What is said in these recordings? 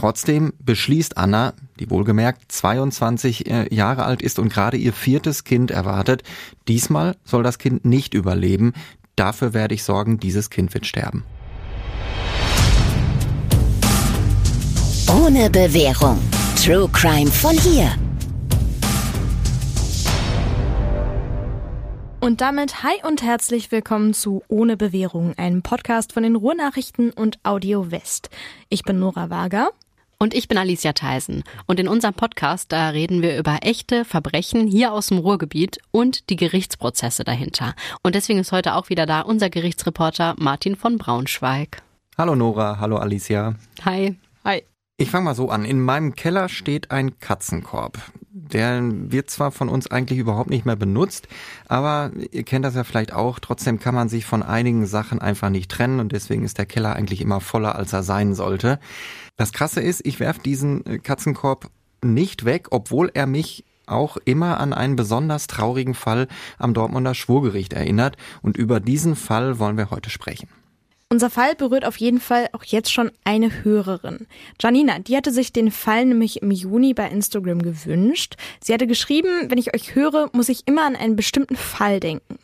Trotzdem beschließt Anna, die wohlgemerkt 22 äh, Jahre alt ist und gerade ihr viertes Kind erwartet, diesmal soll das Kind nicht überleben. Dafür werde ich sorgen, dieses Kind wird sterben. Ohne Bewährung. True Crime von hier. Und damit hi und herzlich willkommen zu Ohne Bewährung, einem Podcast von den Ruhrnachrichten und Audio West. Ich bin Nora Wager. Und ich bin Alicia Theisen. Und in unserem Podcast, da reden wir über echte Verbrechen hier aus dem Ruhrgebiet und die Gerichtsprozesse dahinter. Und deswegen ist heute auch wieder da unser Gerichtsreporter Martin von Braunschweig. Hallo Nora, hallo Alicia. Hi. Hi. Ich fange mal so an. In meinem Keller steht ein Katzenkorb. Der wird zwar von uns eigentlich überhaupt nicht mehr benutzt, aber ihr kennt das ja vielleicht auch. Trotzdem kann man sich von einigen Sachen einfach nicht trennen und deswegen ist der Keller eigentlich immer voller, als er sein sollte. Das Krasse ist, ich werfe diesen äh, Katzenkorb nicht weg, obwohl er mich auch immer an einen besonders traurigen Fall am Dortmunder Schwurgericht erinnert. Und über diesen Fall wollen wir heute sprechen. Unser Fall berührt auf jeden Fall auch jetzt schon eine Hörerin. Janina, die hatte sich den Fall nämlich im Juni bei Instagram gewünscht. Sie hatte geschrieben, wenn ich euch höre, muss ich immer an einen bestimmten Fall denken.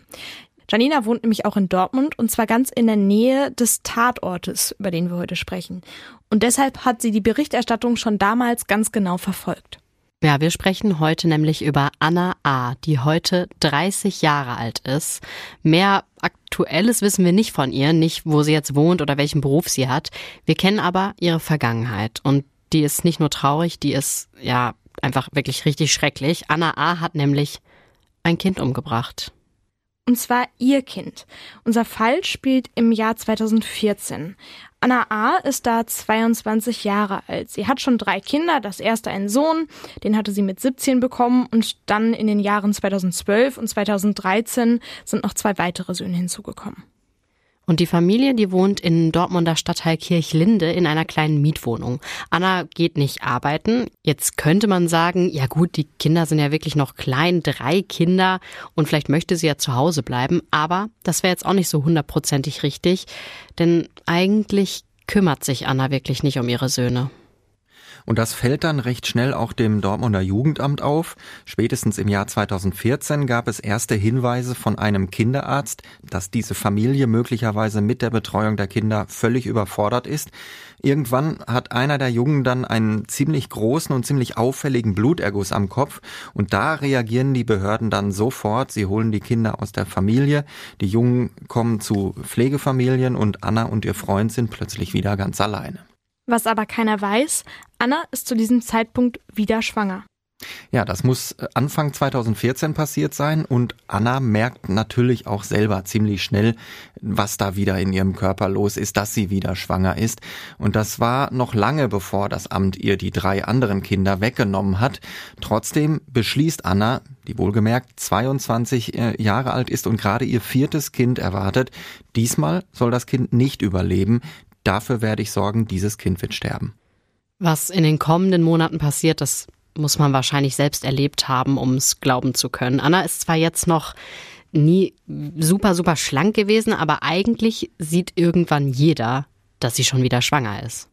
Janina wohnt nämlich auch in Dortmund und zwar ganz in der Nähe des Tatortes, über den wir heute sprechen. Und deshalb hat sie die Berichterstattung schon damals ganz genau verfolgt. Ja, wir sprechen heute nämlich über Anna A., die heute 30 Jahre alt ist. Mehr Aktuelles wissen wir nicht von ihr, nicht wo sie jetzt wohnt oder welchen Beruf sie hat. Wir kennen aber ihre Vergangenheit und die ist nicht nur traurig, die ist ja einfach wirklich richtig schrecklich. Anna A. hat nämlich ein Kind umgebracht. Und zwar ihr Kind. Unser Fall spielt im Jahr 2014. Anna A. ist da 22 Jahre alt. Sie hat schon drei Kinder, das erste einen Sohn, den hatte sie mit 17 bekommen und dann in den Jahren 2012 und 2013 sind noch zwei weitere Söhne hinzugekommen. Und die Familie, die wohnt in Dortmunder Stadtteil Kirchlinde in einer kleinen Mietwohnung. Anna geht nicht arbeiten. Jetzt könnte man sagen, ja gut, die Kinder sind ja wirklich noch klein, drei Kinder und vielleicht möchte sie ja zu Hause bleiben. Aber das wäre jetzt auch nicht so hundertprozentig richtig, denn eigentlich kümmert sich Anna wirklich nicht um ihre Söhne. Und das fällt dann recht schnell auch dem Dortmunder Jugendamt auf. Spätestens im Jahr 2014 gab es erste Hinweise von einem Kinderarzt, dass diese Familie möglicherweise mit der Betreuung der Kinder völlig überfordert ist. Irgendwann hat einer der Jungen dann einen ziemlich großen und ziemlich auffälligen Bluterguss am Kopf und da reagieren die Behörden dann sofort. Sie holen die Kinder aus der Familie. Die Jungen kommen zu Pflegefamilien und Anna und ihr Freund sind plötzlich wieder ganz alleine. Was aber keiner weiß, Anna ist zu diesem Zeitpunkt wieder schwanger. Ja, das muss äh, Anfang 2014 passiert sein und Anna merkt natürlich auch selber ziemlich schnell, was da wieder in ihrem Körper los ist, dass sie wieder schwanger ist. Und das war noch lange bevor das Amt ihr die drei anderen Kinder weggenommen hat. Trotzdem beschließt Anna, die wohlgemerkt 22 äh, Jahre alt ist und gerade ihr viertes Kind erwartet, diesmal soll das Kind nicht überleben. Dafür werde ich sorgen, dieses Kind wird sterben. Was in den kommenden Monaten passiert, das muss man wahrscheinlich selbst erlebt haben, um es glauben zu können. Anna ist zwar jetzt noch nie super, super schlank gewesen, aber eigentlich sieht irgendwann jeder, dass sie schon wieder schwanger ist.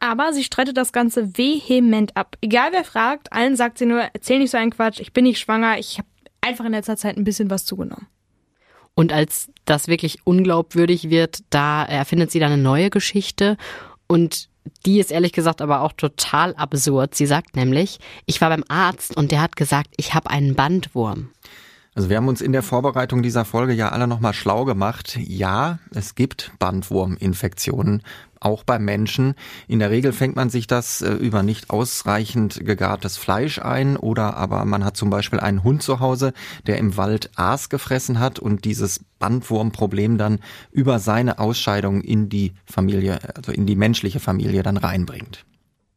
Aber sie streitet das Ganze vehement ab. Egal wer fragt, allen sagt sie nur, erzähl nicht so einen Quatsch, ich bin nicht schwanger, ich habe einfach in letzter Zeit ein bisschen was zugenommen. Und als das wirklich unglaubwürdig wird, da erfindet sie dann eine neue Geschichte und die ist ehrlich gesagt aber auch total absurd. Sie sagt nämlich, ich war beim Arzt und der hat gesagt, ich habe einen Bandwurm. Also wir haben uns in der Vorbereitung dieser Folge ja alle nochmal schlau gemacht. Ja, es gibt Bandwurminfektionen, auch bei Menschen. In der Regel fängt man sich das äh, über nicht ausreichend gegartes Fleisch ein oder aber man hat zum Beispiel einen Hund zu Hause, der im Wald Aas gefressen hat und dieses Bandwurmproblem dann über seine Ausscheidung in die Familie, also in die menschliche Familie dann reinbringt.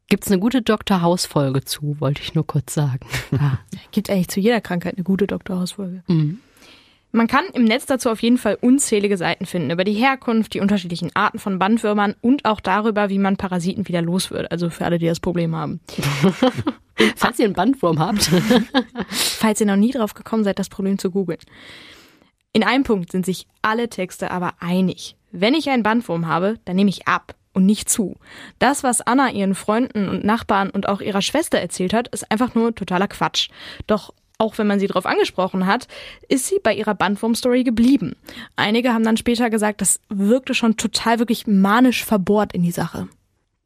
Gibt's eine gute Dr. House-Folge zu, wollte ich nur kurz sagen. Ja. Gibt eigentlich zu jeder Krankheit eine gute Dr. House-Folge. Mhm. Man kann im Netz dazu auf jeden Fall unzählige Seiten finden über die Herkunft, die unterschiedlichen Arten von Bandwürmern und auch darüber, wie man Parasiten wieder los wird. Also für alle, die das Problem haben. Falls ihr einen Bandwurm habt. Falls ihr noch nie drauf gekommen seid, das Problem zu googeln. In einem Punkt sind sich alle Texte aber einig. Wenn ich einen Bandwurm habe, dann nehme ich ab und nicht zu. Das, was Anna ihren Freunden und Nachbarn und auch ihrer Schwester erzählt hat, ist einfach nur totaler Quatsch. Doch auch wenn man sie darauf angesprochen hat, ist sie bei ihrer Bandwurm-Story geblieben. Einige haben dann später gesagt, das wirkte schon total wirklich manisch verbohrt in die Sache.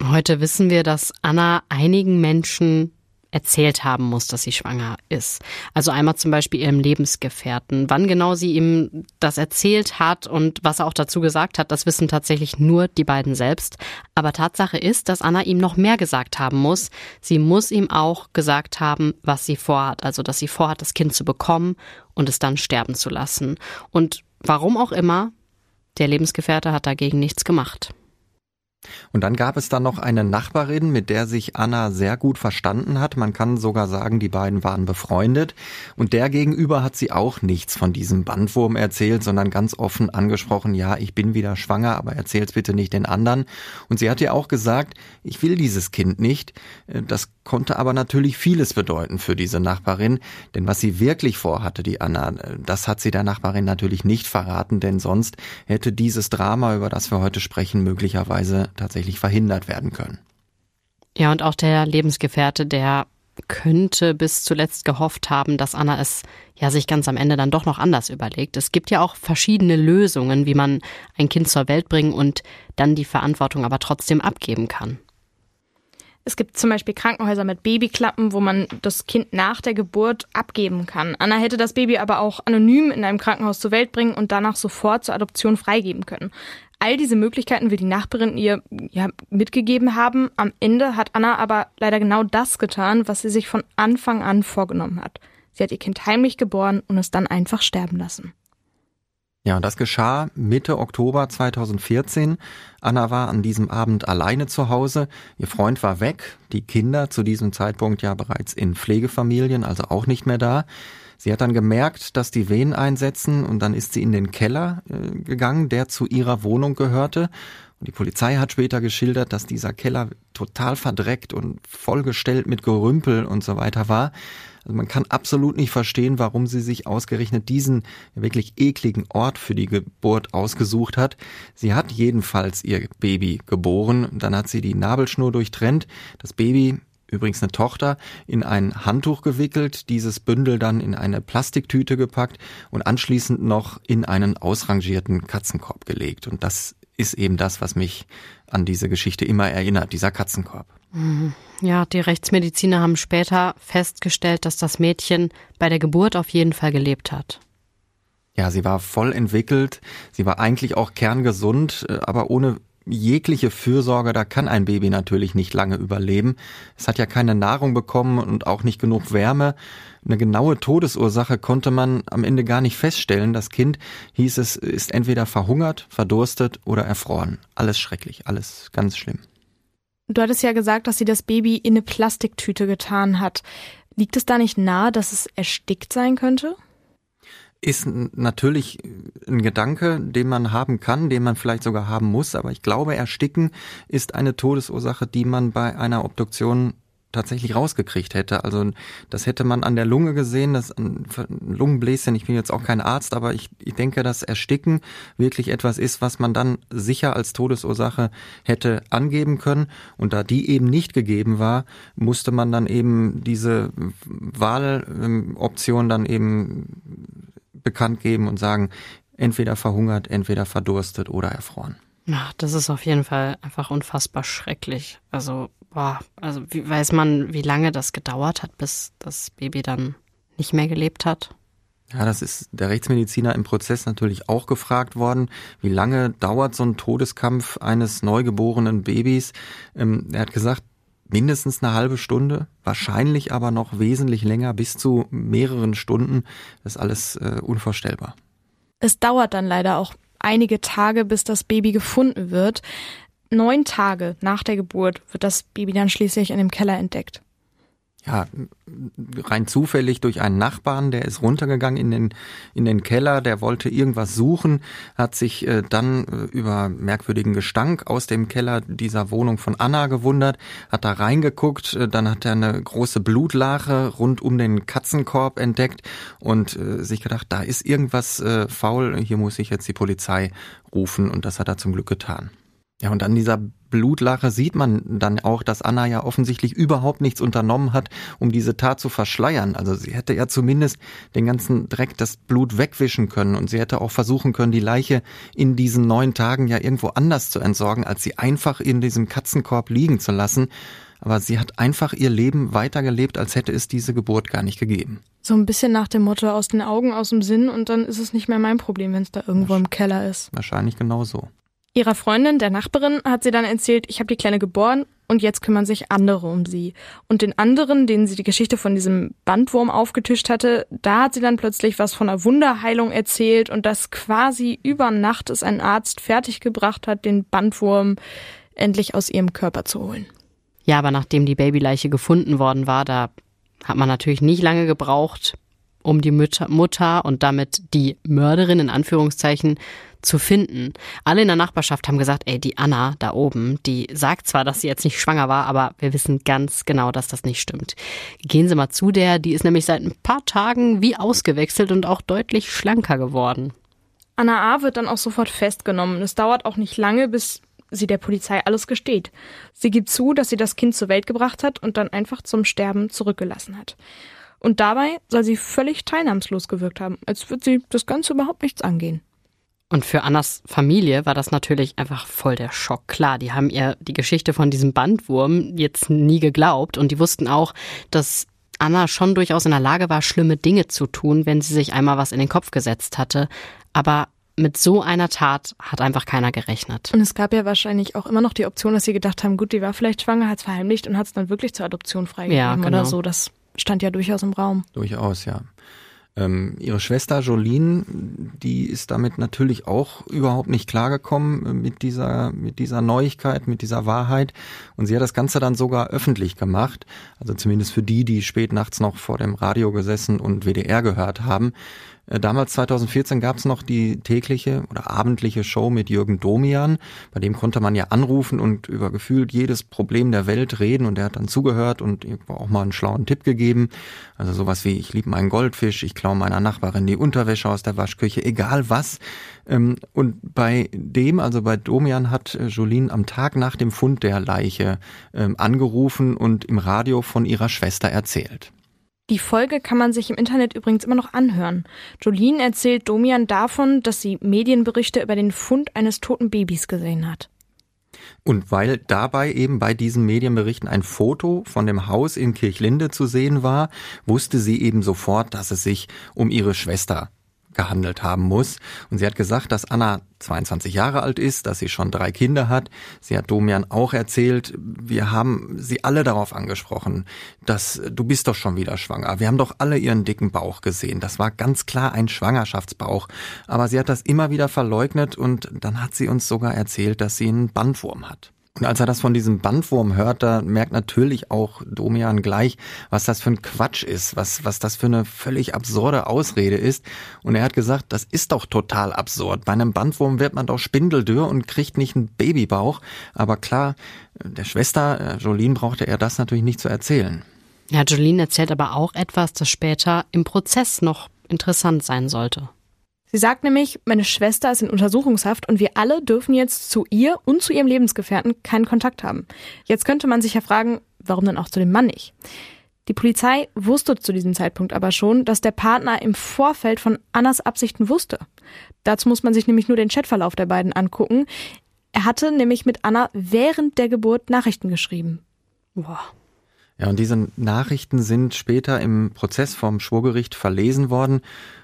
Heute wissen wir, dass Anna einigen Menschen erzählt haben muss, dass sie schwanger ist. Also einmal zum Beispiel ihrem Lebensgefährten. Wann genau sie ihm das erzählt hat und was er auch dazu gesagt hat, das wissen tatsächlich nur die beiden selbst. Aber Tatsache ist, dass Anna ihm noch mehr gesagt haben muss. Sie muss ihm auch gesagt haben, was sie vorhat. Also, dass sie vorhat, das Kind zu bekommen und es dann sterben zu lassen. Und warum auch immer, der Lebensgefährte hat dagegen nichts gemacht. Und dann gab es dann noch eine Nachbarin, mit der sich Anna sehr gut verstanden hat. Man kann sogar sagen, die beiden waren befreundet. Und der gegenüber hat sie auch nichts von diesem Bandwurm erzählt, sondern ganz offen angesprochen, ja, ich bin wieder schwanger, aber erzähl's bitte nicht den anderen. Und sie hat ihr auch gesagt, ich will dieses Kind nicht. Das konnte aber natürlich vieles bedeuten für diese Nachbarin. Denn was sie wirklich vorhatte, die Anna, das hat sie der Nachbarin natürlich nicht verraten, denn sonst hätte dieses Drama, über das wir heute sprechen, möglicherweise tatsächlich verhindert werden können. Ja, und auch der Lebensgefährte, der könnte bis zuletzt gehofft haben, dass Anna es ja sich ganz am Ende dann doch noch anders überlegt. Es gibt ja auch verschiedene Lösungen, wie man ein Kind zur Welt bringen und dann die Verantwortung aber trotzdem abgeben kann. Es gibt zum Beispiel Krankenhäuser mit Babyklappen, wo man das Kind nach der Geburt abgeben kann. Anna hätte das Baby aber auch anonym in einem Krankenhaus zur Welt bringen und danach sofort zur Adoption freigeben können. All diese Möglichkeiten will die Nachbarin ihr ja, mitgegeben haben. Am Ende hat Anna aber leider genau das getan, was sie sich von Anfang an vorgenommen hat. Sie hat ihr Kind heimlich geboren und es dann einfach sterben lassen. Ja, und das geschah Mitte Oktober 2014. Anna war an diesem Abend alleine zu Hause. Ihr Freund war weg. Die Kinder zu diesem Zeitpunkt ja bereits in Pflegefamilien, also auch nicht mehr da. Sie hat dann gemerkt, dass die Wehen einsetzen und dann ist sie in den Keller äh, gegangen, der zu ihrer Wohnung gehörte. Und die Polizei hat später geschildert, dass dieser Keller total verdreckt und vollgestellt mit Gerümpel und so weiter war. Also man kann absolut nicht verstehen, warum sie sich ausgerechnet diesen wirklich ekligen Ort für die Geburt ausgesucht hat. Sie hat jedenfalls ihr Baby geboren. Dann hat sie die Nabelschnur durchtrennt. Das Baby übrigens eine Tochter, in ein Handtuch gewickelt, dieses Bündel dann in eine Plastiktüte gepackt und anschließend noch in einen ausrangierten Katzenkorb gelegt. Und das ist eben das, was mich an diese Geschichte immer erinnert, dieser Katzenkorb. Mhm. Ja, die Rechtsmediziner haben später festgestellt, dass das Mädchen bei der Geburt auf jeden Fall gelebt hat. Ja, sie war voll entwickelt, sie war eigentlich auch kerngesund, äh, aber ohne jegliche Fürsorge, da kann ein Baby natürlich nicht lange überleben. Es hat ja keine Nahrung bekommen und auch nicht genug Wärme. Eine genaue Todesursache konnte man am Ende gar nicht feststellen. Das Kind, hieß es, ist entweder verhungert, verdurstet oder erfroren. Alles schrecklich, alles ganz schlimm. Du hattest ja gesagt, dass sie das Baby in eine Plastiktüte getan hat. Liegt es da nicht nahe, dass es erstickt sein könnte? Ist natürlich ein Gedanke, den man haben kann, den man vielleicht sogar haben muss, aber ich glaube, Ersticken ist eine Todesursache, die man bei einer Obduktion tatsächlich rausgekriegt hätte. Also das hätte man an der Lunge gesehen, das Lungenbläschen, ich bin jetzt auch kein Arzt, aber ich, ich denke, dass Ersticken wirklich etwas ist, was man dann sicher als Todesursache hätte angeben können. Und da die eben nicht gegeben war, musste man dann eben diese Wahloption dann eben bekannt geben und sagen, entweder verhungert, entweder verdurstet oder erfroren. Ja, das ist auf jeden Fall einfach unfassbar schrecklich. Also, boah, also wie, weiß man, wie lange das gedauert hat, bis das Baby dann nicht mehr gelebt hat? Ja, das ist der Rechtsmediziner im Prozess natürlich auch gefragt worden. Wie lange dauert so ein Todeskampf eines neugeborenen Babys? Ähm, er hat gesagt, mindestens eine halbe Stunde, wahrscheinlich aber noch wesentlich länger, bis zu mehreren Stunden. Das ist alles äh, unvorstellbar. Es dauert dann leider auch einige Tage, bis das Baby gefunden wird. Neun Tage nach der Geburt wird das Baby dann schließlich in dem Keller entdeckt ja, rein zufällig durch einen Nachbarn, der ist runtergegangen in den, in den Keller, der wollte irgendwas suchen, hat sich äh, dann äh, über merkwürdigen Gestank aus dem Keller dieser Wohnung von Anna gewundert, hat da reingeguckt, äh, dann hat er eine große Blutlache rund um den Katzenkorb entdeckt und äh, sich gedacht, da ist irgendwas äh, faul, hier muss ich jetzt die Polizei rufen und das hat er zum Glück getan. Ja, und an dieser Blutlache sieht man dann auch, dass Anna ja offensichtlich überhaupt nichts unternommen hat, um diese Tat zu verschleiern. Also sie hätte ja zumindest den ganzen Dreck, das Blut wegwischen können und sie hätte auch versuchen können, die Leiche in diesen neun Tagen ja irgendwo anders zu entsorgen, als sie einfach in diesem Katzenkorb liegen zu lassen. Aber sie hat einfach ihr Leben weitergelebt, als hätte es diese Geburt gar nicht gegeben. So ein bisschen nach dem Motto aus den Augen, aus dem Sinn und dann ist es nicht mehr mein Problem, wenn es da irgendwo im Keller ist. Wahrscheinlich genau so. Ihrer Freundin, der Nachbarin, hat sie dann erzählt, ich habe die Kleine geboren und jetzt kümmern sich andere um sie. Und den anderen, denen sie die Geschichte von diesem Bandwurm aufgetischt hatte, da hat sie dann plötzlich was von einer Wunderheilung erzählt und dass quasi über Nacht es ein Arzt fertiggebracht hat, den Bandwurm endlich aus ihrem Körper zu holen. Ja, aber nachdem die Babyleiche gefunden worden war, da hat man natürlich nicht lange gebraucht, um die Mütter, Mutter und damit die Mörderin in Anführungszeichen zu finden. Alle in der Nachbarschaft haben gesagt, ey, die Anna da oben, die sagt zwar, dass sie jetzt nicht schwanger war, aber wir wissen ganz genau, dass das nicht stimmt. Gehen Sie mal zu der, die ist nämlich seit ein paar Tagen wie ausgewechselt und auch deutlich schlanker geworden. Anna A. wird dann auch sofort festgenommen. Es dauert auch nicht lange, bis sie der Polizei alles gesteht. Sie gibt zu, dass sie das Kind zur Welt gebracht hat und dann einfach zum Sterben zurückgelassen hat. Und dabei soll sie völlig teilnahmslos gewirkt haben, als würde sie das Ganze überhaupt nichts angehen. Und für Annas Familie war das natürlich einfach voll der Schock. Klar, die haben ihr die Geschichte von diesem Bandwurm jetzt nie geglaubt und die wussten auch, dass Anna schon durchaus in der Lage war, schlimme Dinge zu tun, wenn sie sich einmal was in den Kopf gesetzt hatte. Aber mit so einer Tat hat einfach keiner gerechnet. Und es gab ja wahrscheinlich auch immer noch die Option, dass sie gedacht haben, gut, die war vielleicht schwanger, hat es verheimlicht und hat es dann wirklich zur Adoption freigegeben ja, genau. oder so. Das stand ja durchaus im Raum. Durchaus, ja. Ähm, ihre Schwester Jolene, die ist damit natürlich auch überhaupt nicht klargekommen äh, mit dieser, mit dieser Neuigkeit, mit dieser Wahrheit. Und sie hat das Ganze dann sogar öffentlich gemacht. Also zumindest für die, die spät nachts noch vor dem Radio gesessen und WDR gehört haben. Äh, damals 2014 gab es noch die tägliche oder abendliche Show mit Jürgen Domian. Bei dem konnte man ja anrufen und über gefühlt jedes Problem der Welt reden und er hat dann zugehört und auch mal einen schlauen Tipp gegeben. Also sowas wie, ich liebe meinen Goldfisch, ich klaue meiner Nachbarin die Unterwäsche aus der Waschküche, egal was. Ähm, und bei dem, also bei Domian hat äh, Jolene am Tag nach dem Fund der Leiche ähm, angerufen und im Radio von ihrer Schwester erzählt. Die Folge kann man sich im Internet übrigens immer noch anhören. Jolene erzählt Domian davon, dass sie Medienberichte über den Fund eines toten Babys gesehen hat. Und weil dabei eben bei diesen Medienberichten ein Foto von dem Haus in Kirchlinde zu sehen war, wusste sie eben sofort, dass es sich um ihre Schwester gehandelt haben muss. Und sie hat gesagt, dass Anna 22 Jahre alt ist, dass sie schon drei Kinder hat. Sie hat Domian auch erzählt, wir haben sie alle darauf angesprochen, dass du bist doch schon wieder schwanger. Wir haben doch alle ihren dicken Bauch gesehen. Das war ganz klar ein Schwangerschaftsbauch. Aber sie hat das immer wieder verleugnet und dann hat sie uns sogar erzählt, dass sie einen Bandwurm hat. Und als er das von diesem Bandwurm hört, da merkt natürlich auch Domian gleich, was das für ein Quatsch ist, was, was das für eine völlig absurde Ausrede ist. Und er hat gesagt, das ist doch total absurd. Bei einem Bandwurm wird man doch spindeldürr und kriegt nicht einen Babybauch. Aber klar, der Schwester äh, Jolene brauchte er das natürlich nicht zu erzählen. Ja, Jolene erzählt aber auch etwas, das später im Prozess noch interessant sein sollte. Sie sagt nämlich, meine Schwester ist in Untersuchungshaft und wir alle dürfen jetzt zu ihr und zu ihrem Lebensgefährten keinen Kontakt haben. Jetzt könnte man sich ja fragen, warum dann auch zu dem Mann nicht? Die Polizei wusste zu diesem Zeitpunkt aber schon, dass der Partner im Vorfeld von Annas Absichten wusste. Dazu muss man sich nämlich nur den Chatverlauf der beiden angucken. Er hatte nämlich mit Anna während der Geburt Nachrichten geschrieben. Boah. Ja, und diese Nachrichten sind später im Prozess vom Schwurgericht verlesen worden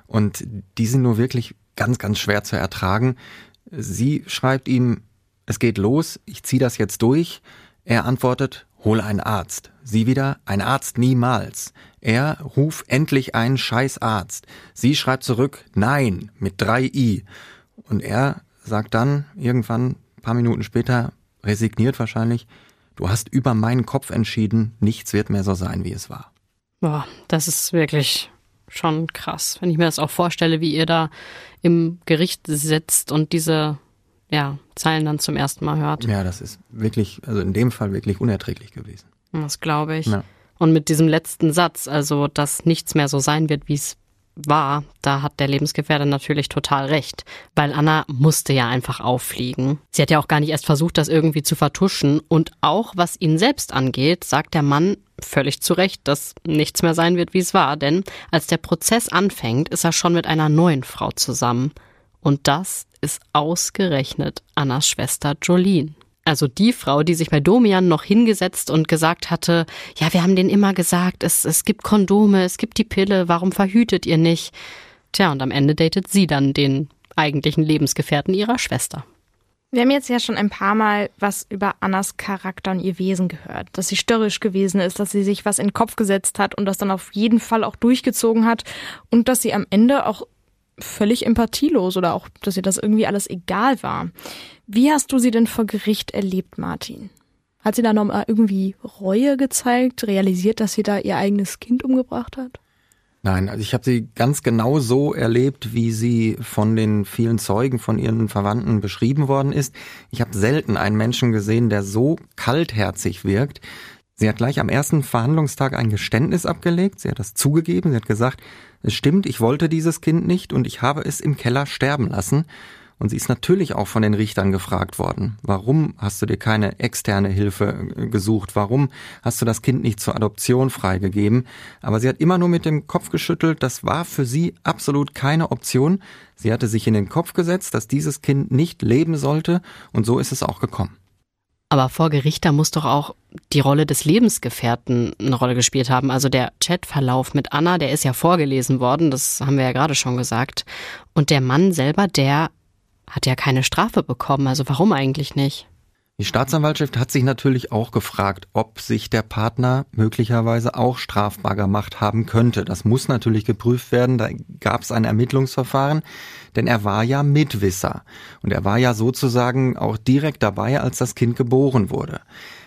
und die sind nur wirklich ganz, ganz schwer zu ertragen. Sie schreibt ihm, es geht los, ich ziehe das jetzt durch. Er antwortet, hole einen Arzt. Sie wieder, ein Arzt niemals. Er, ruf endlich einen scheiß Arzt. Sie schreibt zurück, nein, mit drei I. Und er sagt dann irgendwann, paar Minuten später, resigniert wahrscheinlich, Du hast über meinen Kopf entschieden, nichts wird mehr so sein, wie es war. Boah, das ist wirklich schon krass. Wenn ich mir das auch vorstelle, wie ihr da im Gericht sitzt und diese ja, Zeilen dann zum ersten Mal hört. Ja, das ist wirklich, also in dem Fall wirklich unerträglich gewesen. Das glaube ich. Ja. Und mit diesem letzten Satz, also dass nichts mehr so sein wird, wie es war, da hat der Lebensgefährte natürlich total recht, weil Anna musste ja einfach auffliegen. Sie hat ja auch gar nicht erst versucht, das irgendwie zu vertuschen und auch was ihn selbst angeht, sagt der Mann völlig zu Recht, dass nichts mehr sein wird, wie es war, denn als der Prozess anfängt, ist er schon mit einer neuen Frau zusammen. Und das ist ausgerechnet Annas Schwester Jolene. Also die Frau, die sich bei Domian noch hingesetzt und gesagt hatte, ja, wir haben denen immer gesagt, es, es gibt Kondome, es gibt die Pille, warum verhütet ihr nicht? Tja, und am Ende datet sie dann den eigentlichen Lebensgefährten ihrer Schwester. Wir haben jetzt ja schon ein paar Mal was über Annas Charakter und ihr Wesen gehört. Dass sie störrisch gewesen ist, dass sie sich was in den Kopf gesetzt hat und das dann auf jeden Fall auch durchgezogen hat und dass sie am Ende auch völlig empathielos oder auch, dass ihr das irgendwie alles egal war. Wie hast du sie denn vor Gericht erlebt, Martin? Hat sie da nochmal irgendwie Reue gezeigt, realisiert, dass sie da ihr eigenes Kind umgebracht hat? Nein, also ich habe sie ganz genau so erlebt, wie sie von den vielen Zeugen, von ihren Verwandten beschrieben worden ist. Ich habe selten einen Menschen gesehen, der so kaltherzig wirkt. Sie hat gleich am ersten Verhandlungstag ein Geständnis abgelegt. Sie hat das zugegeben. Sie hat gesagt, es stimmt, ich wollte dieses Kind nicht und ich habe es im Keller sterben lassen. Und sie ist natürlich auch von den Richtern gefragt worden. Warum hast du dir keine externe Hilfe äh, gesucht? Warum hast du das Kind nicht zur Adoption freigegeben? Aber sie hat immer nur mit dem Kopf geschüttelt. Das war für sie absolut keine Option. Sie hatte sich in den Kopf gesetzt, dass dieses Kind nicht leben sollte. Und so ist es auch gekommen. Aber vor Gericht, da muss doch auch die Rolle des Lebensgefährten eine Rolle gespielt haben. Also der Chatverlauf mit Anna, der ist ja vorgelesen worden, das haben wir ja gerade schon gesagt. Und der Mann selber, der hat ja keine Strafe bekommen. Also warum eigentlich nicht? Die Staatsanwaltschaft hat sich natürlich auch gefragt, ob sich der Partner möglicherweise auch strafbar gemacht haben könnte. Das muss natürlich geprüft werden. Da gab es ein Ermittlungsverfahren, denn er war ja Mitwisser und er war ja sozusagen auch direkt dabei, als das Kind geboren wurde.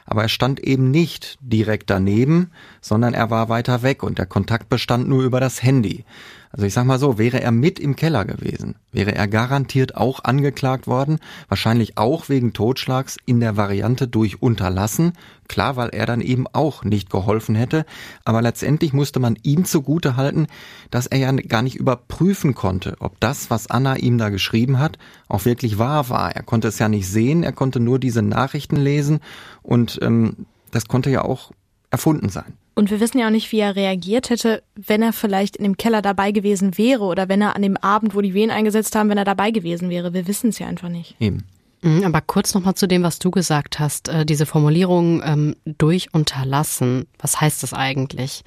Aber er stand eben nicht direkt daneben, sondern er war weiter weg und der Kontakt bestand nur über das Handy. Also ich sag mal so, wäre er mit im Keller gewesen, wäre er garantiert auch angeklagt worden, wahrscheinlich auch wegen Totschlags in der Variante durch Unterlassen, klar, weil er dann eben auch nicht geholfen hätte, aber letztendlich musste man ihm zugute halten, dass er ja gar nicht überprüfen konnte, ob das, was Anna ihm da geschrieben hat, auch wirklich wahr war. Er konnte es ja nicht sehen, er konnte nur diese Nachrichten lesen und ähm, das konnte ja auch erfunden sein. Und wir wissen ja auch nicht, wie er reagiert hätte, wenn er vielleicht in dem Keller dabei gewesen wäre oder wenn er an dem Abend, wo die Wehen eingesetzt haben, wenn er dabei gewesen wäre. Wir wissen es ja einfach nicht. Eben. Mhm, aber kurz nochmal zu dem, was du gesagt hast, äh, diese Formulierung ähm, durch unterlassen. Was heißt das eigentlich?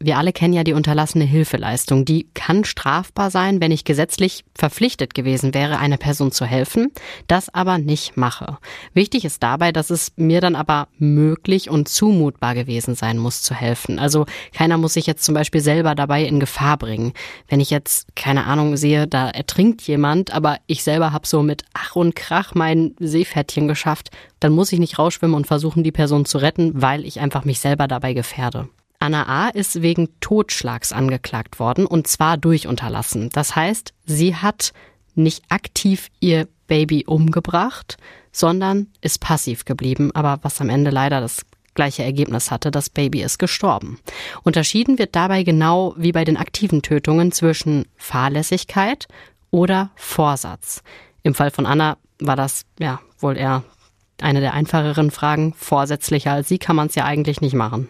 Wir alle kennen ja die unterlassene Hilfeleistung. Die kann strafbar sein, wenn ich gesetzlich verpflichtet gewesen wäre, einer Person zu helfen, das aber nicht mache. Wichtig ist dabei, dass es mir dann aber möglich und zumutbar gewesen sein muss zu helfen. Also keiner muss sich jetzt zum Beispiel selber dabei in Gefahr bringen. Wenn ich jetzt, keine Ahnung, sehe, da ertrinkt jemand, aber ich selber habe so mit Ach und Krach mein Seepferdchen geschafft, dann muss ich nicht rausschwimmen und versuchen, die Person zu retten, weil ich einfach mich selber dabei gefährde. Anna A. ist wegen Totschlags angeklagt worden und zwar durch Unterlassen. Das heißt, sie hat nicht aktiv ihr Baby umgebracht, sondern ist passiv geblieben, aber was am Ende leider das gleiche Ergebnis hatte, das Baby ist gestorben. Unterschieden wird dabei genau wie bei den aktiven Tötungen zwischen Fahrlässigkeit oder Vorsatz. Im Fall von Anna war das ja wohl eher eine der einfacheren Fragen. Vorsätzlicher als sie kann man es ja eigentlich nicht machen.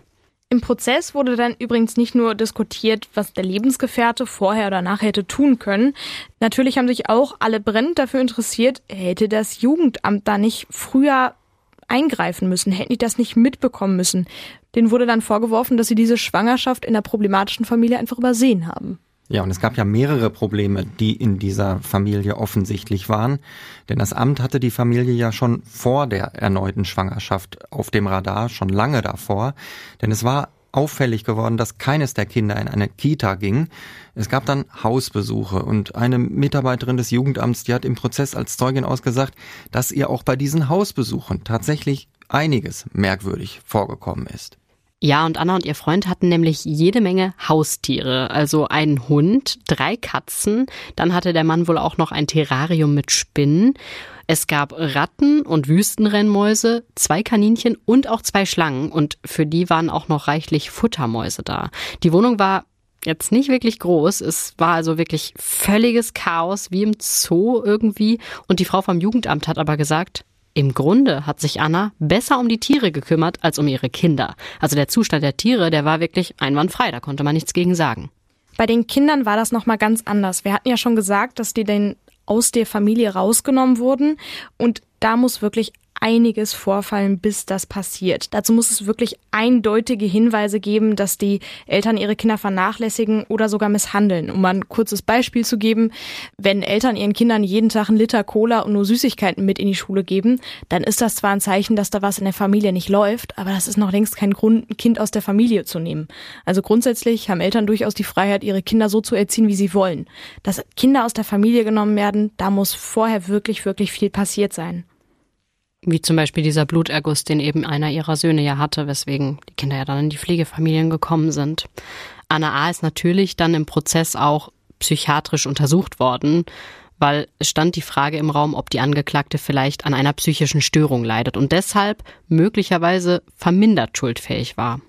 Im Prozess wurde dann übrigens nicht nur diskutiert, was der Lebensgefährte vorher oder nachher hätte tun können. Natürlich haben sich auch alle brennend dafür interessiert, hätte das Jugendamt da nicht früher eingreifen müssen, hätten die das nicht mitbekommen müssen. Denen wurde dann vorgeworfen, dass sie diese Schwangerschaft in der problematischen Familie einfach übersehen haben. Ja, und es gab ja mehrere Probleme, die in dieser Familie offensichtlich waren. Denn das Amt hatte die Familie ja schon vor der erneuten Schwangerschaft auf dem Radar, schon lange davor. Denn es war auffällig geworden, dass keines der Kinder in eine Kita ging. Es gab dann Hausbesuche und eine Mitarbeiterin des Jugendamts, die hat im Prozess als Zeugin ausgesagt, dass ihr auch bei diesen Hausbesuchen tatsächlich einiges merkwürdig vorgekommen ist. Ja, und Anna und ihr Freund hatten nämlich jede Menge Haustiere. Also einen Hund, drei Katzen, dann hatte der Mann wohl auch noch ein Terrarium mit Spinnen. Es gab Ratten und Wüstenrennmäuse, zwei Kaninchen und auch zwei Schlangen und für die waren auch noch reichlich Futtermäuse da. Die Wohnung war jetzt nicht wirklich groß. Es war also wirklich völliges Chaos, wie im Zoo irgendwie. Und die Frau vom Jugendamt hat aber gesagt, im Grunde hat sich Anna besser um die Tiere gekümmert als um ihre Kinder. Also der Zustand der Tiere, der war wirklich einwandfrei, da konnte man nichts gegen sagen. Bei den Kindern war das nochmal ganz anders. Wir hatten ja schon gesagt, dass die denn aus der Familie rausgenommen wurden und da muss wirklich einiges vorfallen, bis das passiert. Dazu muss es wirklich eindeutige Hinweise geben, dass die Eltern ihre Kinder vernachlässigen oder sogar misshandeln. Um mal ein kurzes Beispiel zu geben, wenn Eltern ihren Kindern jeden Tag einen Liter Cola und nur Süßigkeiten mit in die Schule geben, dann ist das zwar ein Zeichen, dass da was in der Familie nicht läuft, aber das ist noch längst kein Grund, ein Kind aus der Familie zu nehmen. Also grundsätzlich haben Eltern durchaus die Freiheit, ihre Kinder so zu erziehen, wie sie wollen. Dass Kinder aus der Familie genommen werden, da muss vorher wirklich, wirklich viel passiert sein. Wie zum Beispiel dieser Bluterguss, den eben einer ihrer Söhne ja hatte, weswegen die Kinder ja dann in die Pflegefamilien gekommen sind. Anna A. ist natürlich dann im Prozess auch psychiatrisch untersucht worden, weil es stand die Frage im Raum, ob die Angeklagte vielleicht an einer psychischen Störung leidet und deshalb möglicherweise vermindert schuldfähig war.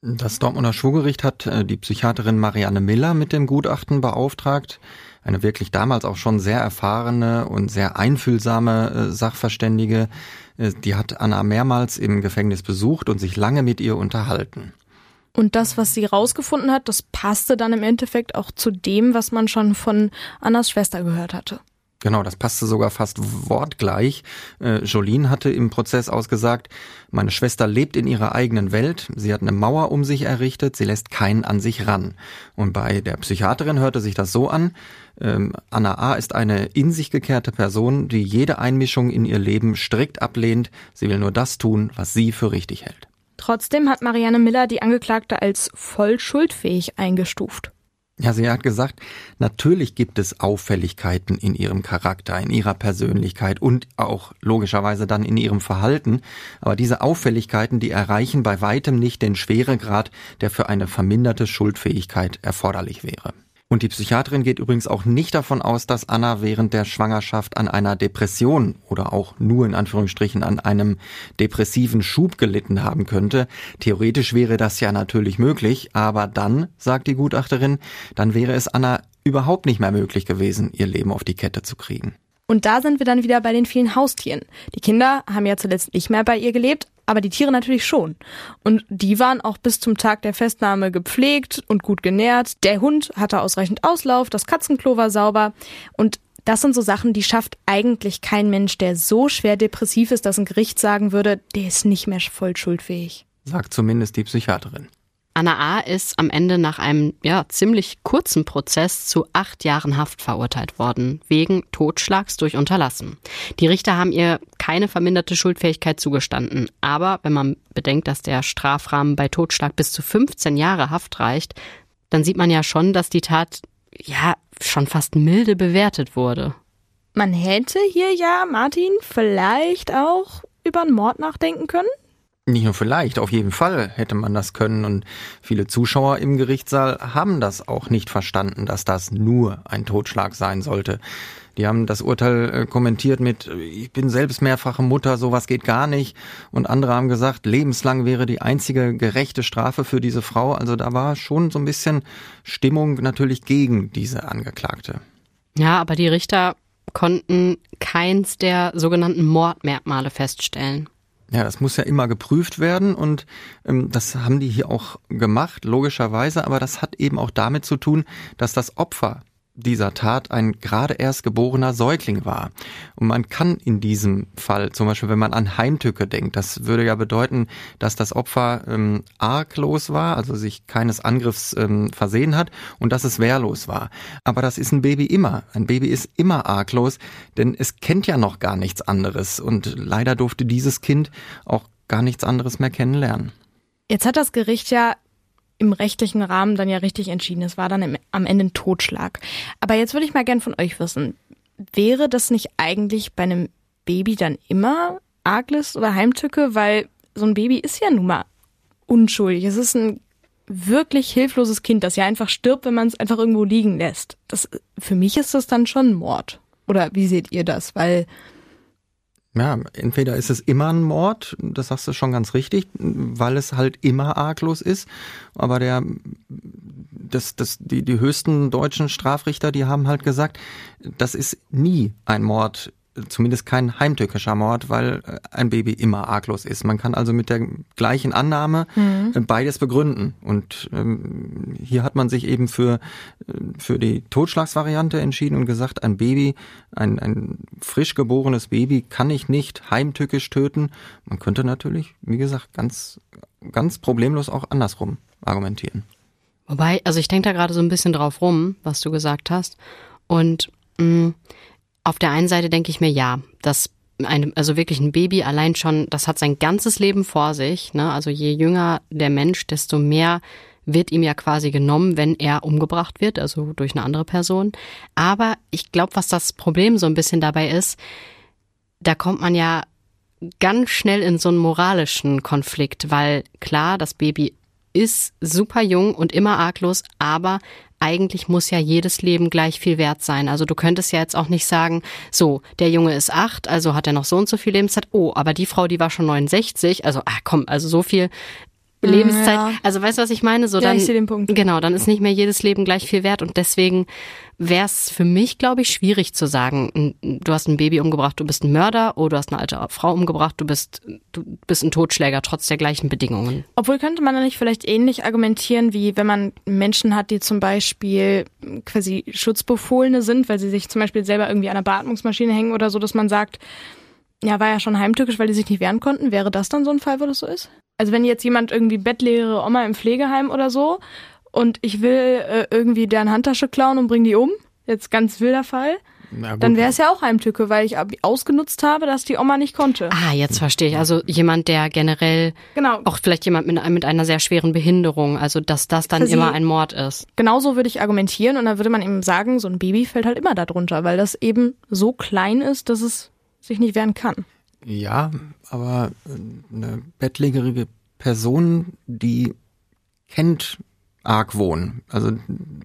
Das Dortmunder Schwurgericht hat äh, die Psychiaterin Marianne Miller mit dem Gutachten beauftragt eine wirklich damals auch schon sehr erfahrene und sehr einfühlsame äh, Sachverständige. Äh, die hat Anna mehrmals im Gefängnis besucht und sich lange mit ihr unterhalten. Und das, was sie rausgefunden hat, das passte dann im Endeffekt auch zu dem, was man schon von Annas Schwester gehört hatte. Genau, das passte sogar fast wortgleich. Äh, Jolene hatte im Prozess ausgesagt, meine Schwester lebt in ihrer eigenen Welt, sie hat eine Mauer um sich errichtet, sie lässt keinen an sich ran. Und bei der Psychiaterin hörte sich das so an, ähm, Anna A. ist eine in sich gekehrte Person, die jede Einmischung in ihr Leben strikt ablehnt, sie will nur das tun, was sie für richtig hält. Trotzdem hat Marianne Miller die Angeklagte als voll schuldfähig eingestuft. Ja, sie hat gesagt, natürlich gibt es Auffälligkeiten in ihrem Charakter, in ihrer Persönlichkeit und auch logischerweise dann in ihrem Verhalten. Aber diese Auffälligkeiten, die erreichen bei weitem nicht den Schweregrad, der für eine verminderte Schuldfähigkeit erforderlich wäre. Und die Psychiaterin geht übrigens auch nicht davon aus, dass Anna während der Schwangerschaft an einer Depression oder auch nur in Anführungsstrichen an einem depressiven Schub gelitten haben könnte. Theoretisch wäre das ja natürlich möglich, aber dann, sagt die Gutachterin, dann wäre es Anna überhaupt nicht mehr möglich gewesen, ihr Leben auf die Kette zu kriegen. Und da sind wir dann wieder bei den vielen Haustieren. Die Kinder haben ja zuletzt nicht mehr bei ihr gelebt, aber die Tiere natürlich schon. Und die waren auch bis zum Tag der Festnahme gepflegt und gut genährt. Der Hund hatte ausreichend Auslauf, das Katzenklo war sauber und das sind so Sachen, die schafft eigentlich kein Mensch, der so schwer depressiv ist, dass ein Gericht sagen würde, der ist nicht mehr voll schuldfähig. Sagt zumindest die Psychiaterin. Anna A. ist am Ende nach einem ja, ziemlich kurzen Prozess zu acht Jahren Haft verurteilt worden, wegen Totschlags durch Unterlassen. Die Richter haben ihr keine verminderte Schuldfähigkeit zugestanden. Aber wenn man bedenkt, dass der Strafrahmen bei Totschlag bis zu 15 Jahre Haft reicht, dann sieht man ja schon, dass die Tat ja schon fast milde bewertet wurde. Man hätte hier ja, Martin, vielleicht auch über einen Mord nachdenken können? Nicht nur vielleicht, auf jeden Fall hätte man das können. Und viele Zuschauer im Gerichtssaal haben das auch nicht verstanden, dass das nur ein Totschlag sein sollte. Die haben das Urteil äh, kommentiert mit, ich bin selbst mehrfache Mutter, sowas geht gar nicht. Und andere haben gesagt, lebenslang wäre die einzige gerechte Strafe für diese Frau. Also da war schon so ein bisschen Stimmung natürlich gegen diese Angeklagte. Ja, aber die Richter konnten keins der sogenannten Mordmerkmale feststellen. Ja, das muss ja immer geprüft werden und ähm, das haben die hier auch gemacht, logischerweise, aber das hat eben auch damit zu tun, dass das Opfer dieser Tat ein gerade erst geborener Säugling war. Und man kann in diesem Fall, zum Beispiel wenn man an Heimtücke denkt, das würde ja bedeuten, dass das Opfer ähm, arglos war, also sich keines Angriffs ähm, versehen hat und dass es wehrlos war. Aber das ist ein Baby immer. Ein Baby ist immer arglos, denn es kennt ja noch gar nichts anderes. Und leider durfte dieses Kind auch gar nichts anderes mehr kennenlernen. Jetzt hat das Gericht ja im rechtlichen Rahmen dann ja richtig entschieden. Es war dann im, am Ende ein Totschlag. Aber jetzt würde ich mal gern von euch wissen, wäre das nicht eigentlich bei einem Baby dann immer Arglist oder Heimtücke? Weil so ein Baby ist ja nun mal unschuldig. Es ist ein wirklich hilfloses Kind, das ja einfach stirbt, wenn man es einfach irgendwo liegen lässt. Das, für mich ist das dann schon Mord. Oder wie seht ihr das? Weil Ja, entweder ist es immer ein Mord, das sagst du schon ganz richtig, weil es halt immer arglos ist. Aber der, das, das, die, die höchsten deutschen Strafrichter, die haben halt gesagt, das ist nie ein Mord zumindest kein heimtückischer Mord, weil äh, ein Baby immer arglos ist. Man kann also mit der gleichen Annahme mhm. Äh, beides begründen. Und ähm, hier hat man sich eben für, äh, für die Totschlagsvariante entschieden und gesagt, ein Baby, ein, ein frisch geborenes Baby kann ich nicht heimtückisch töten. Man könnte natürlich, wie gesagt, ganz, ganz problemlos auch andersrum argumentieren. Wobei, also ich denke da gerade so ein bisschen drauf rum, was du gesagt hast. Und mh, mm, auf der einen Seite denke ich mir, ja, das ein, also wirklich ein Baby allein schon, das hat sein ganzes Leben vor sich. Ne? Also je jünger der Mensch, desto mehr wird ihm ja quasi genommen, wenn er umgebracht wird, also durch eine andere Person. Aber ich glaube, was das Problem so ein bisschen dabei ist, da kommt man ja ganz schnell in so einen moralischen Konflikt, weil klar, das Baby ist super jung und immer arglos, aber eigentlich muss ja jedes Leben gleich viel wert sein. Also du könntest ja jetzt auch nicht sagen, so, der Junge ist acht, also hat er noch so und so viel Lebenszeit. Oh, aber die Frau, die war schon 69. Also, ah, komm, also so viel Lebenszeit. Ja. Also weißt du, was ich meine? So ja, dann, ich sehe den Punkt. Genau, dann ist nicht mehr jedes Leben gleich viel wert und deswegen wäre es für mich, glaube ich, schwierig zu sagen, du hast ein Baby umgebracht, du bist ein Mörder oder du hast eine alte Frau umgebracht, du bist du bist ein Totschläger trotz der gleichen Bedingungen. Obwohl könnte man da nicht vielleicht ähnlich argumentieren, wie wenn man Menschen hat, die zum Beispiel quasi Schutzbefohlene sind, weil sie sich zum Beispiel selber irgendwie an einer Beatmungsmaschine hängen oder so, dass man sagt, ja, war ja schon heimtückisch, weil die sich nicht wehren konnten. Wäre das dann so ein Fall, wo das so ist? Also wenn jetzt jemand irgendwie bettleere Oma im Pflegeheim oder so und ich will äh, irgendwie deren Handtasche klauen und bring die um, jetzt ganz wilder Fall, dann wäre es ja auch Heimtücke, weil ich ausgenutzt habe, dass die Oma nicht konnte. Ah, jetzt verstehe ich. Also jemand, der generell genau. auch vielleicht jemand mit, mit einer sehr schweren Behinderung, also dass das dann immer ein Mord ist. Genauso würde ich argumentieren und dann würde man eben sagen, so ein Baby fällt halt immer darunter, weil das eben so klein ist, dass es sich nicht wehren kann. Ja, aber eine bettlägerige Person, die kennt Argwohn. Also,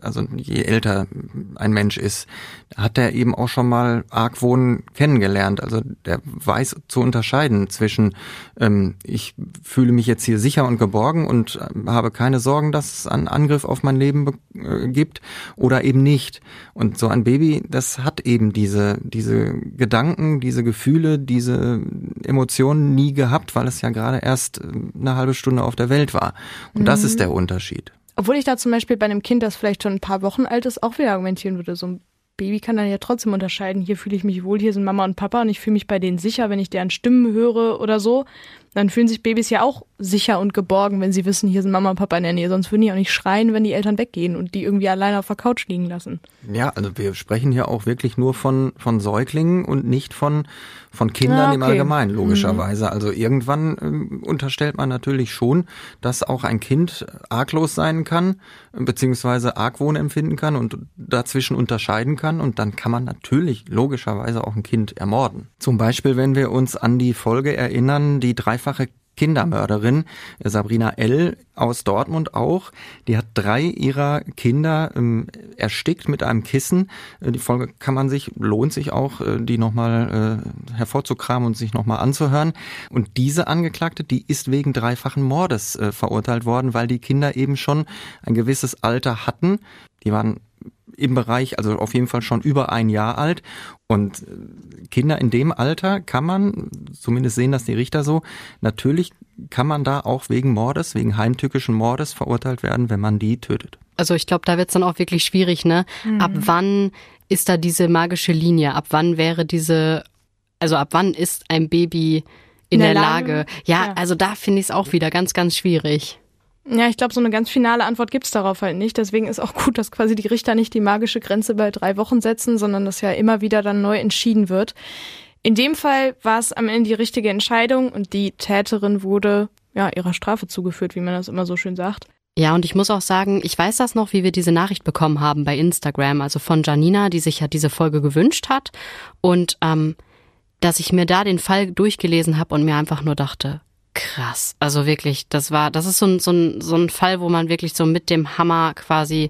also je älter ein Mensch ist, hat er eben auch schon mal Argwohn kennengelernt. Also der weiß zu unterscheiden zwischen ähm, ich fühle mich jetzt hier sicher und geborgen und äh, habe keine Sorgen, dass es einen Angriff auf mein Leben äh, gibt oder eben nicht. Und so ein Baby, das hat eben diese diese Gedanken, diese Gefühle, diese Emotionen nie gehabt, weil es ja gerade erst äh, eine halbe Stunde auf der Welt war. Und mhm. das ist der Unterschied. Obwohl ich da zum Beispiel bei einem Kind, das vielleicht schon ein paar Wochen alt ist, auch wieder argumentieren würde. So ein Baby kann dann ja trotzdem unterscheiden, hier fühle ich mich wohl, hier sind Mama und Papa und ich fühle mich bei denen sicher, wenn ich deren Stimmen höre oder so dann fühlen sich Babys ja auch sicher und geborgen, wenn sie wissen, hier sind Mama und Papa in der Nähe. Sonst würden die auch nicht schreien, wenn die Eltern weggehen und die irgendwie alleine auf der Couch liegen lassen. Ja, also wir sprechen hier auch wirklich nur von, von Säuglingen und nicht von, von Kindern ah, okay. im Allgemeinen, logischerweise. Mhm. Also irgendwann äh, unterstellt man natürlich schon, dass auch ein Kind arglos sein kann, beziehungsweise Argwohn empfinden kann und dazwischen unterscheiden kann. Und dann kann man natürlich logischerweise auch ein Kind ermorden. Zum Beispiel, wenn wir uns an die Folge erinnern, die drei dreifache Kindermörderin, Sabrina L. aus Dortmund auch. Die hat drei ihrer Kinder ähm, erstickt mit einem Kissen. Äh, die Folge kann man sich, lohnt sich auch, äh, die nochmal äh, hervorzukramen und sich nochmal anzuhören. Und diese Angeklagte, die ist wegen dreifachen Mordes äh, verurteilt worden, weil die Kinder eben schon ein gewisses Alter hatten. Die waren im Bereich, also auf jeden Fall schon über ein Jahr alt. Und äh, Kinder in dem Alter kann man, zumindest sehen das die Richter so, natürlich kann man da auch wegen Mordes, wegen heimtückischen Mordes verurteilt werden, wenn man die tötet. Also ich glaube, da wird es dann auch wirklich schwierig, ne? Mhm. Ab wann ist da diese magische Linie? Ab wann wäre diese, also ab wann ist ein Baby in, in der, der Lage? Lage? Ja, ja, also da finde ich es auch wieder ganz, ganz schwierig. Ja, ich glaube, so eine ganz finale Antwort gibt's darauf halt nicht. Deswegen ist auch gut, dass quasi die Richter nicht die magische Grenze bei drei Wochen setzen, sondern dass ja immer wieder dann neu entschieden wird. In dem Fall war es am Ende die richtige Entscheidung und die Täterin wurde ja ihrer Strafe zugeführt, wie man das immer so schön sagt. Ja, und ich muss auch sagen, ich weiß das noch, wie wir diese Nachricht bekommen haben bei Instagram, also von Janina, die sich ja diese Folge gewünscht hat. Und ähm, dass ich mir da den Fall durchgelesen habe und mir einfach nur dachte, Krass. Also wirklich, das war, das ist so ein, so ein, so ein Fall, wo man wirklich so mit dem Hammer quasi,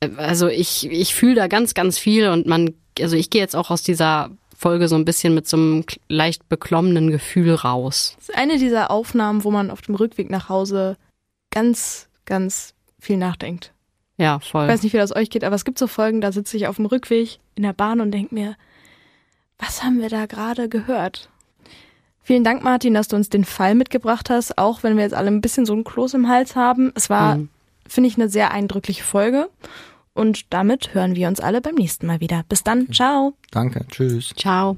äh, also ich, ich fühle da ganz, ganz viel und man, also ich gehe jetzt auch aus dieser Folge so ein bisschen mit so einem leicht beklommenen Gefühl raus. Das ist eine dieser Aufnahmen, wo man auf dem Rückweg nach Hause ganz, ganz viel nachdenkt. Ja, voll. Ich weiß nicht, wie das euch geht, aber es gibt so Folgen, da sitze ich auf dem Rückweg in der Bahn und denke mir, was haben wir da gerade gehört? Vielen Dank, Martin, dass du uns den Fall mitgebracht hast, auch wenn wir jetzt alle ein bisschen so ein Kloß im Hals haben. Es war, mhm. finde ich, eine sehr eindrückliche Folge. Und damit hören wir uns alle beim nächsten Mal wieder. Bis dann. Ciao. Danke. Tschüss. Ciao.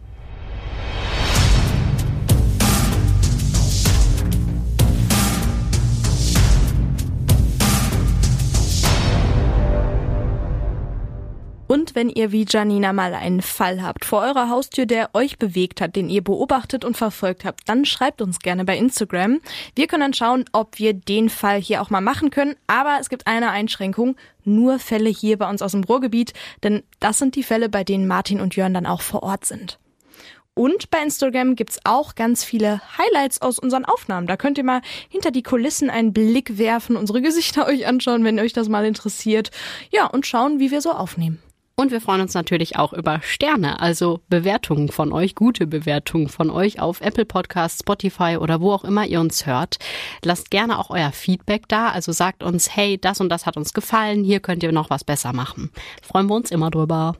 Und wenn ihr wie Janina mal einen Fall habt vor eurer Haustür, der euch bewegt hat, den ihr beobachtet und verfolgt habt, dann schreibt uns gerne bei Instagram. Wir können dann schauen, ob wir den Fall hier auch mal machen können. Aber es gibt eine Einschränkung. Nur Fälle hier bei uns aus dem Ruhrgebiet, denn das sind die Fälle, bei denen Martin und Jörn dann auch vor Ort sind. Und bei Instagram gibt's auch ganz viele Highlights aus unseren Aufnahmen. Da könnt ihr mal hinter die Kulissen einen Blick werfen, unsere Gesichter euch anschauen, wenn euch das mal interessiert. Ja, und schauen, wie wir so aufnehmen. Und wir freuen uns natürlich auch über Sterne, also Bewertungen von euch, gute Bewertungen von euch auf Apple Podcasts, Spotify oder wo auch immer ihr uns hört. Lasst gerne auch euer Feedback da, also sagt uns, hey, das und das hat uns gefallen, hier könnt ihr noch was besser machen. Freuen wir uns immer drüber.